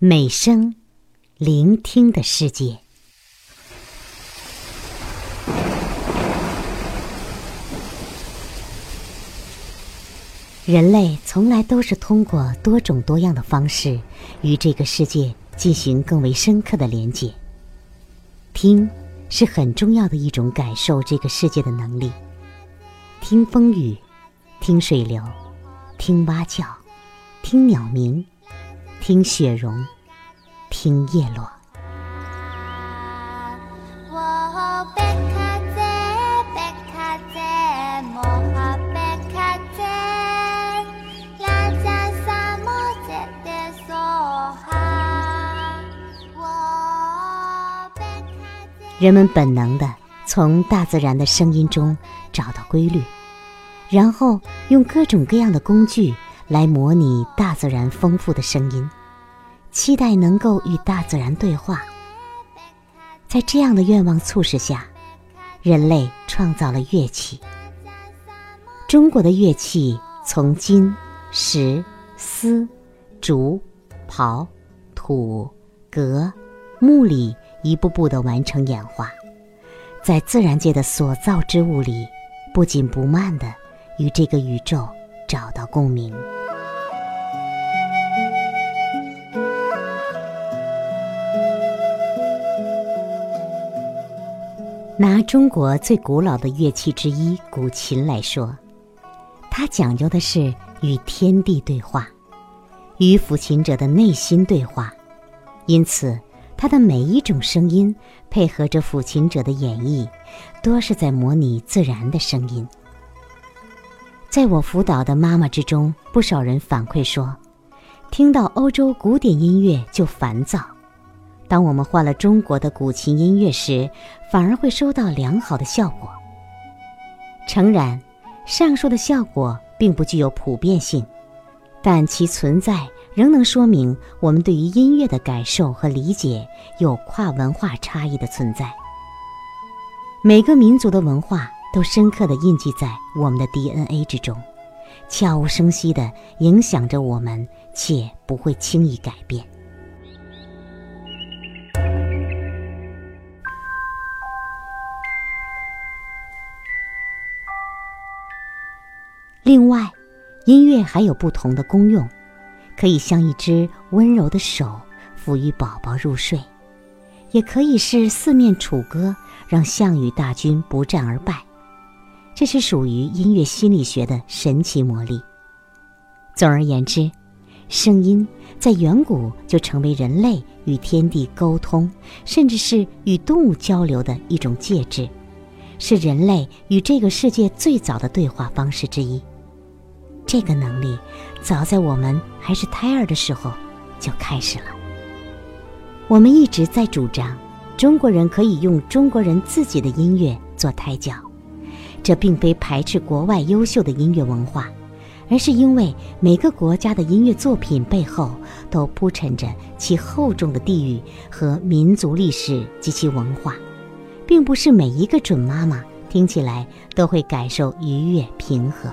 美声，聆听的世界。人类从来都是通过多种多样的方式与这个世界进行更为深刻的连接。听是很重要的一种感受这个世界的能力。听风雨，听水流，听蛙叫，听鸟鸣，听雪融，听叶落。人们本能的从大自然的声音中找到规律，然后用各种各样的工具来模拟大自然丰富的声音，期待能够与大自然对话。在这样的愿望促使下，人类创造了乐器。中国的乐器从金、石、丝、竹、刨、土、革、木里。一步步的完成演化，在自然界的所造之物里，不紧不慢的与这个宇宙找到共鸣。拿中国最古老的乐器之一古琴来说，它讲究的是与天地对话，与抚琴者的内心对话，因此。它的每一种声音配合着抚琴者的演绎，多是在模拟自然的声音。在我辅导的妈妈之中，不少人反馈说，听到欧洲古典音乐就烦躁；当我们换了中国的古琴音乐时，反而会收到良好的效果。诚然，上述的效果并不具有普遍性，但其存在。仍能说明我们对于音乐的感受和理解有跨文化差异的存在。每个民族的文化都深刻的印记在我们的 DNA 之中，悄无声息的影响着我们，且不会轻易改变。另外，音乐还有不同的功用。可以像一只温柔的手抚育宝宝入睡，也可以是四面楚歌，让项羽大军不战而败。这是属于音乐心理学的神奇魔力。总而言之，声音在远古就成为人类与天地沟通，甚至是与动物交流的一种介质，是人类与这个世界最早的对话方式之一。这个能力，早在我们还是胎儿的时候就开始了。我们一直在主张，中国人可以用中国人自己的音乐做胎教。这并非排斥国外优秀的音乐文化，而是因为每个国家的音乐作品背后都铺陈着其厚重的地域和民族历史及其文化，并不是每一个准妈妈听起来都会感受愉悦平和。